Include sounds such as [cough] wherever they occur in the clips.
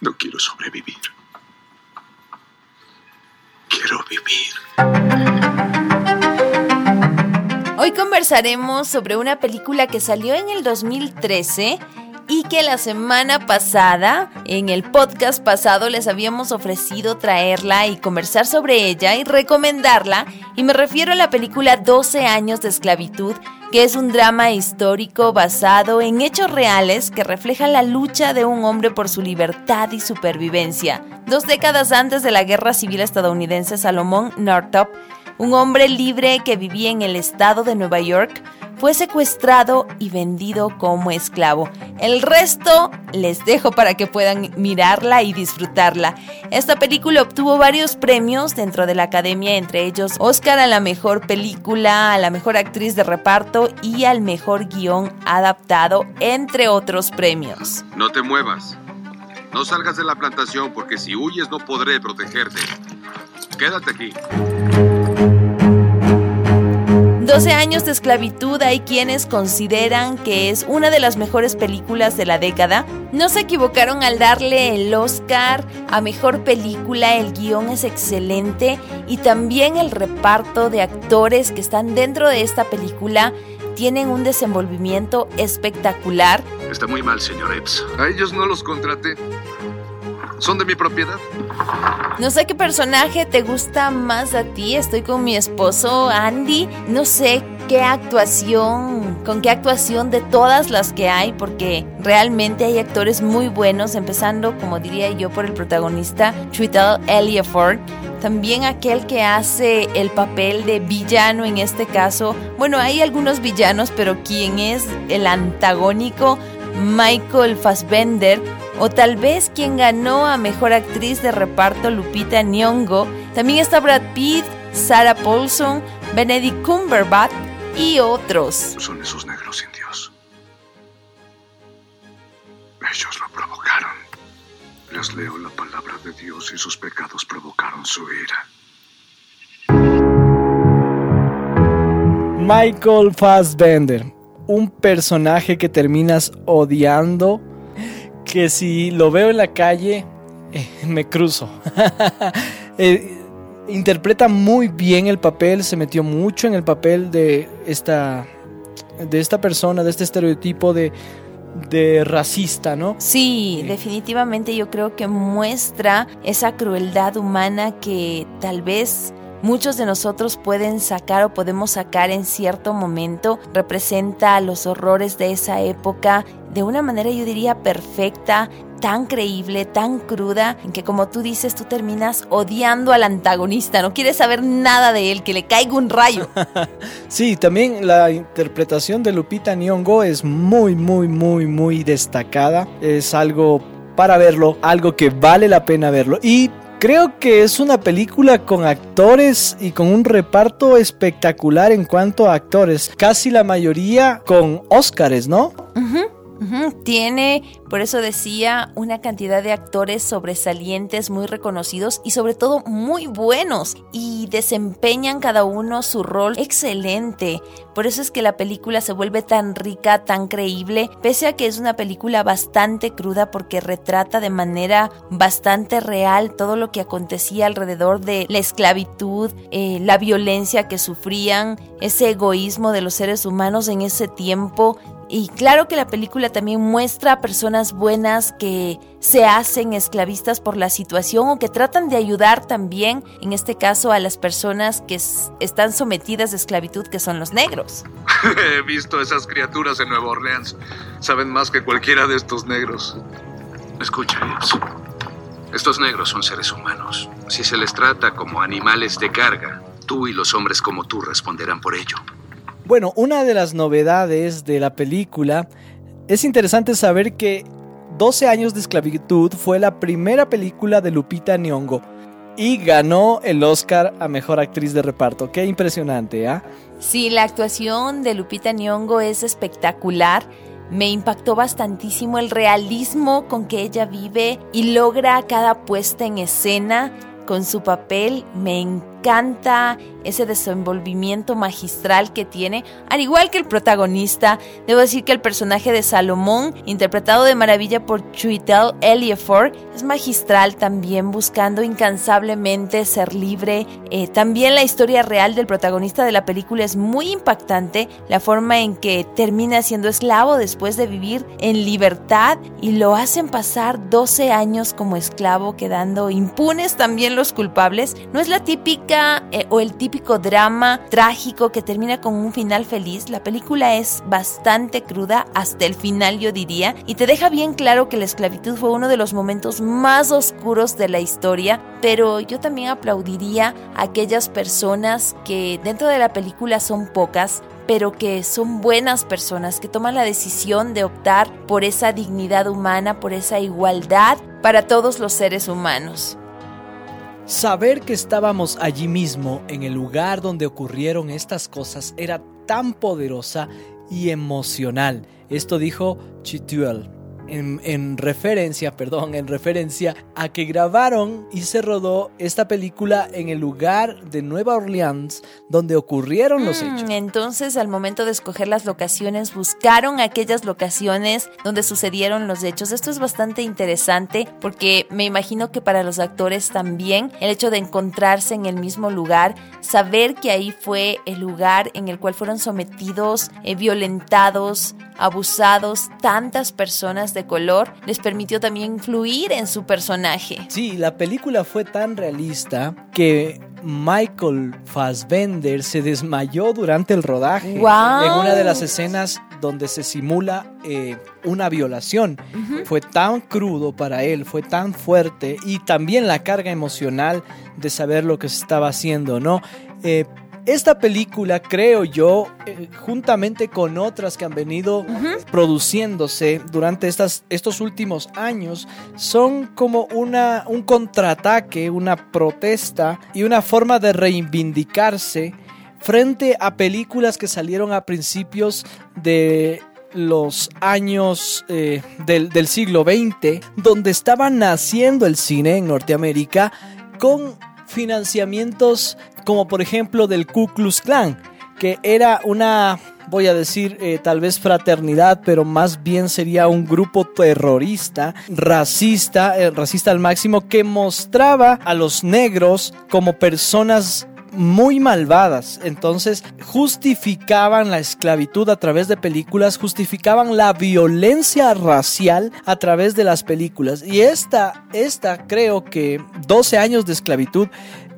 No quiero sobrevivir. Quiero vivir. Hoy conversaremos sobre una película que salió en el 2013 y que la semana pasada, en el podcast pasado, les habíamos ofrecido traerla y conversar sobre ella y recomendarla. Y me refiero a la película 12 años de esclavitud, que es un drama histórico basado en hechos reales que refleja la lucha de un hombre por su libertad y supervivencia. Dos décadas antes de la Guerra Civil estadounidense, Salomón Northup, un hombre libre que vivía en el estado de Nueva York, fue secuestrado y vendido como esclavo. El resto les dejo para que puedan mirarla y disfrutarla. Esta película obtuvo varios premios dentro de la academia, entre ellos Oscar a la mejor película, a la mejor actriz de reparto y al mejor guion adaptado, entre otros premios. No te muevas. No salgas de la plantación porque si huyes no podré protegerte. Quédate aquí. 12 años de esclavitud hay quienes consideran que es una de las mejores películas de la década. No se equivocaron al darle el Oscar a mejor película, el guion es excelente y también el reparto de actores que están dentro de esta película tienen un desenvolvimiento espectacular. Está muy mal, señor Epps. A ellos no los contraté. Son de mi propiedad. No sé qué personaje te gusta más a ti. Estoy con mi esposo Andy. No sé qué actuación, con qué actuación de todas las que hay, porque realmente hay actores muy buenos, empezando, como diría yo, por el protagonista, Tweetle Elliofford. También aquel que hace el papel de villano en este caso. Bueno, hay algunos villanos, pero quien es el antagónico, Michael Fassbender o tal vez quien ganó a Mejor Actriz de Reparto Lupita Nyong'o. También está Brad Pitt, Sarah Paulson, Benedict Cumberbatch y otros. Son esos negros indios. Ellos lo provocaron. Les leo la palabra de Dios y sus pecados provocaron su ira. Michael Fassbender, un personaje que terminas odiando que si lo veo en la calle, eh, me cruzo. [laughs] Eh, interpreta muy bien el papel, se metió mucho en el papel de esta, de esta persona, de este estereotipo de, de racista, ¿no? Sí, definitivamente yo creo que muestra esa crueldad humana que tal vez muchos de nosotros pueden sacar o podemos sacar en cierto momento, representa los horrores de esa época de una manera yo diría perfecta, tan creíble, tan cruda, en que como tú dices, tú terminas odiando al antagonista, no quieres saber nada de él, que le caiga un rayo. [laughs] sí, también la interpretación de Lupita Nyong'o es muy, muy, muy, muy destacada. Es algo para verlo, algo que vale la pena verlo. Y Creo que es una película con actores y con un reparto espectacular en cuanto a actores. Casi la mayoría con Óscares, ¿no? Tiene, por eso decía, una cantidad de actores sobresalientes, muy reconocidos y sobre todo muy buenos y desempeñan cada uno su rol excelente. Por eso es que la película se vuelve tan rica, tan creíble, pese a que es una película bastante cruda porque retrata de manera bastante real todo lo que acontecía alrededor de la esclavitud, eh, la violencia que sufrían, ese egoísmo de los seres humanos en ese tiempo y claro que la película también muestra a personas buenas que se hacen esclavistas por la situación o que tratan de ayudar también, en este caso, a las personas que están sometidas a esclavitud, que son los negros. [laughs] He visto esas criaturas en Nueva Orleans. Saben más que cualquiera de estos negros. Escucha, Estos negros son seres humanos. Si se les trata como animales de carga, tú y los hombres como tú responderán por ello. Bueno, una de las novedades de la película es interesante saber que 12 años de esclavitud fue la primera película de Lupita Nyong'o y ganó el Oscar a Mejor Actriz de Reparto. Qué impresionante, ¿ah? Sí, la actuación de Lupita Nyong'o es espectacular. Me impactó bastantísimo el realismo con que ella vive y logra cada puesta en escena con su papel. Me encanta ese desenvolvimiento magistral que tiene, al igual que el protagonista. Debo decir que el personaje de Salomón, interpretado de maravilla por Chuitel Elliofor, es magistral también, buscando incansablemente ser libre. Eh, también la historia real del protagonista de la película es muy impactante, la forma en que termina siendo esclavo después de vivir en libertad y lo hacen pasar 12 años como esclavo, quedando impunes también los culpables. No es la típica eh, o el típico drama trágico que termina con un final feliz. La película es bastante cruda hasta el final, yo diría, y te deja bien claro que la esclavitud fue uno de los momentos más oscuros de la historia, pero yo también aplaudiría a aquellas personas que dentro de la película son pocas, pero que son buenas personas, que toman la decisión de optar por esa dignidad humana, por esa igualdad para todos los seres humanos. Saber que estábamos allí mismo, en el lugar donde ocurrieron estas cosas, era tan poderosa y emocional. Esto dijo Chituel en, referencia, perdón, en referencia a que grabaron y se rodó esta película en el lugar de Nueva Orleans donde ocurrieron los mm, hechos. Entonces, al momento de escoger las locaciones, buscaron aquellas locaciones donde sucedieron los hechos. Esto es bastante interesante porque me imagino que para los actores también el hecho de encontrarse en el mismo lugar, saber que ahí fue el lugar en el cual fueron sometidos, eh, violentados, abusados tantas personas de color, les permitió también influir en su personaje. Sí, la película fue tan realista que Michael Fassbender se desmayó durante el rodaje en una de las escenas donde se simula eh, una violación. Fue tan crudo para él, fue tan fuerte y también la carga emocional de saber lo que se estaba haciendo, ¿no? Eh, esta película, creo yo, eh, juntamente con otras que han venido produciéndose durante estas, estos últimos años, son como una, un contraataque, una protesta y una forma de reivindicarse frente a películas que salieron a principios de los años eh, del, del siglo XX, donde estaba naciendo el cine en Norteamérica con financiamientos como por ejemplo del Ku Klux Klan, que era una, voy a decir, eh, tal vez fraternidad, pero más bien sería un grupo terrorista, racista, eh, racista al máximo, que mostraba a los negros como personas muy malvadas. Entonces justificaban la esclavitud a través de películas, justificaban la violencia racial a través de las películas. Y esta, esta creo que 12 años de esclavitud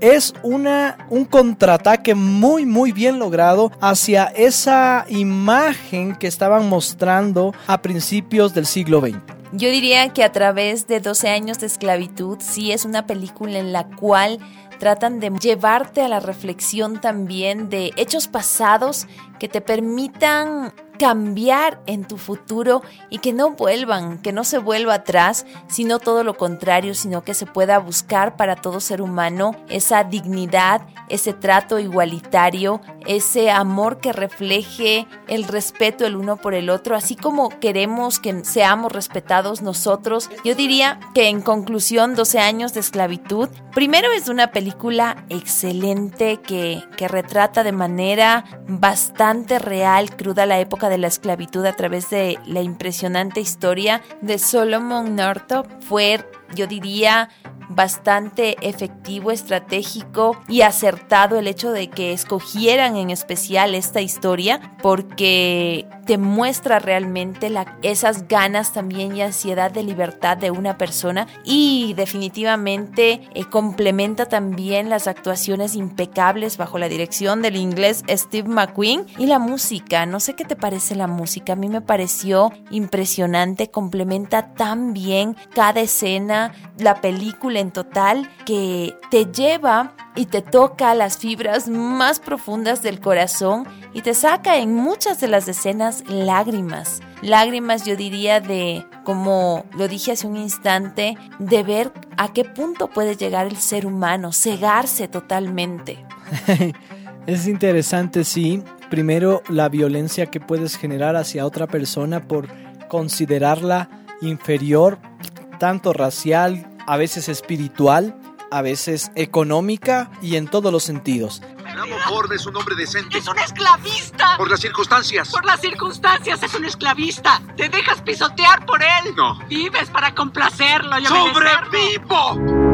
es una, un contraataque muy muy bien logrado hacia esa imagen que estaban mostrando a principios del siglo XX. Yo diría que a través de 12 años de esclavitud sí es una película en la cual tratan de llevarte a la reflexión también de hechos pasados que te permitan cambiar en tu futuro y que no vuelvan, que no se vuelva atrás, sino todo lo contrario, sino que se pueda buscar para todo ser humano esa dignidad, ese trato igualitario, ese amor que refleje el respeto el uno por el otro, así como queremos que seamos respetados nosotros. Yo diría que en conclusión, 12 años de esclavitud, primero es una película excelente que, que retrata de manera bastante real, cruda la época de la esclavitud a través de la impresionante historia de Solomon Northup. Fue, yo diría, bastante efectivo, estratégico y acertado el hecho de que escogieran en especial esta historia porque te muestra realmente esas ganas también y ansiedad de libertad de una persona y definitivamente eh, complementa también las actuaciones impecables bajo la dirección del inglés Steve McQueen y la música. No sé qué te parece la música, a mí me pareció impresionante, complementa tan bien cada escena, la película en total que te lleva y te toca las fibras más profundas del corazón y te saca en muchas de las escenas lágrimas. Lágrimas yo diría de, como lo dije hace un instante, de ver a qué punto puede llegar el ser humano, cegarse totalmente. [laughs] es interesante, sí. Primero, la violencia que puedes generar hacia otra persona por considerarla inferior, tanto racial, a veces espiritual, a veces económica y en todos los sentidos. Es un hombre decente. ¡Es un esclavista! Por las circunstancias. Por las circunstancias es un esclavista. Te dejas pisotear por él. No. Vives para complacerlo y. ¡Sobrevivo!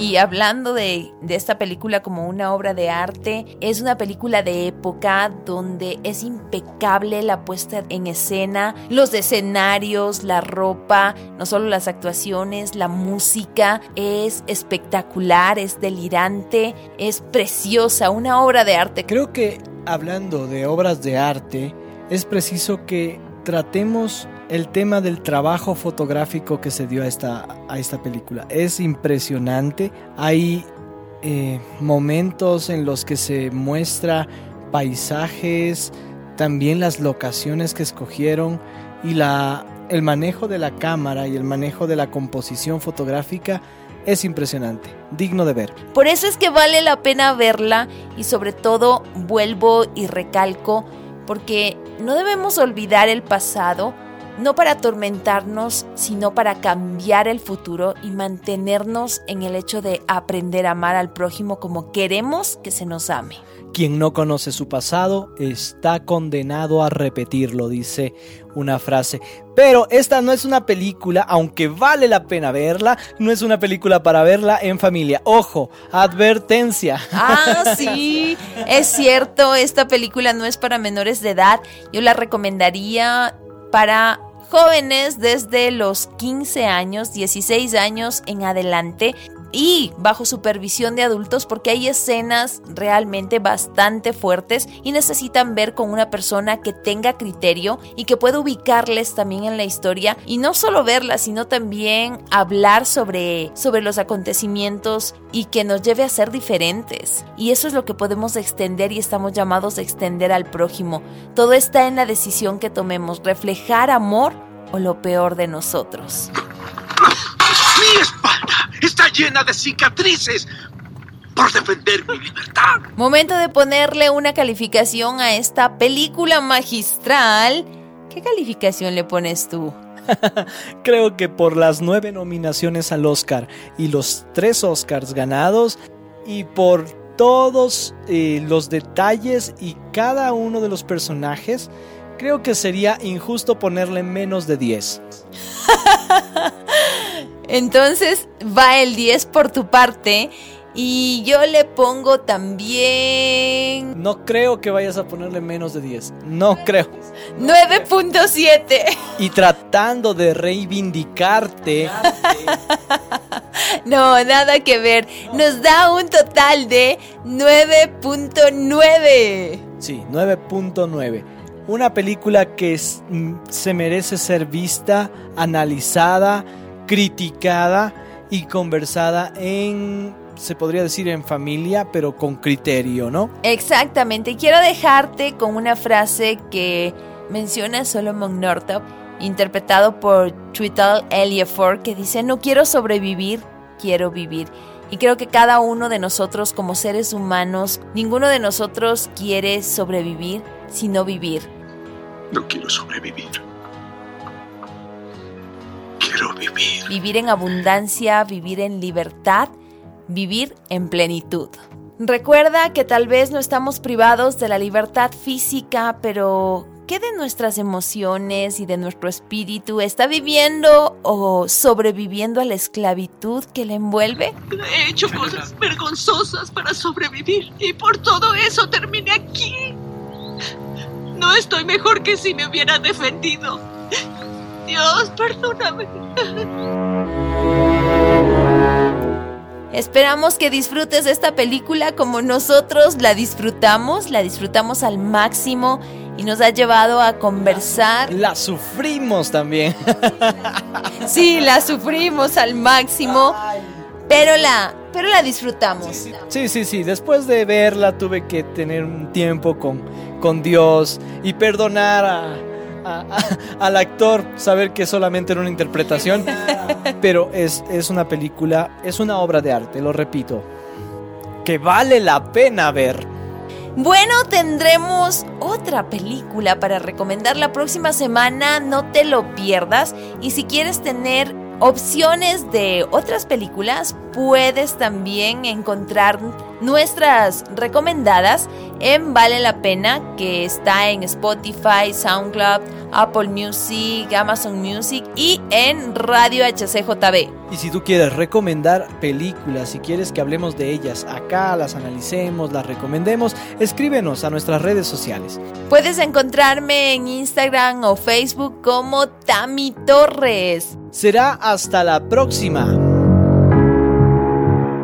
Y hablando de, de, esta película como una obra de arte, es una película de época donde es impecable la puesta en escena, los escenarios, la ropa, no solo las actuaciones, la música, es espectacular, es delirante, es preciosa, una obra de arte. Creo que hablando de obras de arte, es preciso que tratemos el tema del trabajo fotográfico que se dio a esta, a esta película. Es impresionante. Hay eh, momentos en los que se muestra paisajes, también las locaciones que escogieron y la, el manejo de la cámara y el manejo de la composición fotográfica es impresionante, digno de ver. Por eso es que vale la pena verla y sobre todo vuelvo y recalco porque no debemos olvidar el pasado, no para atormentarnos, sino para cambiar el futuro y mantenernos en el hecho de aprender a amar al prójimo como queremos que se nos ame. Quien no conoce su pasado está condenado a repetirlo, dice una frase. Pero esta no es una película, aunque vale la pena verla, no es una película para verla en familia. Ojo, advertencia. Ah, [laughs] sí, es cierto, esta película no es para menores de edad. Yo la recomendaría para jóvenes desde los 15 años, 16 años en adelante y bajo supervisión de adultos porque hay escenas realmente bastante fuertes y necesitan ver con una persona que tenga criterio y que pueda ubicarles también en la historia y no solo verlas sino también hablar sobre, sobre los acontecimientos y que nos lleve a ser diferentes. Y eso es lo que podemos extender y estamos llamados a extender al prójimo. Todo está en la decisión que tomemos reflejar amor o lo peor de nosotros. Mi espalda está llena de cicatrices por defender mi libertad. Momento de ponerle una calificación a esta película magistral. ¿Qué calificación le pones tú? [laughs] Creo que por las nueve nominaciones al Oscar y los tres Oscars ganados y por todos eh, los detalles y cada uno de los personajes, creo que sería injusto ponerle menos de 10. [laughs] Entonces va el 10 por tu parte. Y yo le pongo también... No creo que vayas a ponerle menos de 10. No creo. 9.7. Y tratando de reivindicarte. [laughs] no, nada que ver. Nos da un total de 9.9. Sí, 9.9. Una película que se merece ser vista, analizada criticada y conversada en, se podría decir en familia, pero con criterio, ¿no? Exactamente. Quiero dejarte con una frase que menciona Solomon Northup, interpretado por Twitter Elliofor, que dice, no quiero sobrevivir, quiero vivir. Y creo que cada uno de nosotros como seres humanos, ninguno de nosotros quiere sobrevivir, sino vivir. No quiero sobrevivir vivir. Vivir en abundancia, vivir en libertad, vivir en plenitud. Recuerda que tal vez no estamos privados de la libertad física, pero ¿qué de nuestras emociones y de nuestro espíritu está viviendo o sobreviviendo a la esclavitud que le envuelve? He hecho cosas vergonzosas para sobrevivir y por todo eso terminé aquí. No estoy mejor que si me hubiera defendido. Dios, perdóname. Esperamos que disfrutes esta película como nosotros la disfrutamos, la disfrutamos al máximo y nos ha llevado a conversar. La sufrimos también. [laughs] Sí, la sufrimos al máximo, pero la, pero la disfrutamos. Sí, sí, sí. Después de verla tuve que tener un tiempo con, con Dios y perdonar a al actor saber que solamente era una interpretación, [laughs] pero es, es una película, es una obra de arte, lo repito, que vale la pena ver. Bueno, tendremos otra película para recomendar la próxima semana, no te lo pierdas. Y si quieres tener opciones de otras películas, puedes también encontrar nuestras recomendadas en Vale la Pena, que está en Spotify, SoundCloud, Apple Music, Amazon Music y en Radio HCJB. Y si tú quieres recomendar películas, si quieres que hablemos de ellas acá, las analicemos, las recomendemos, escríbenos a nuestras redes sociales. Puedes encontrarme en Instagram o Facebook como Tami Torres. Será hasta la próxima.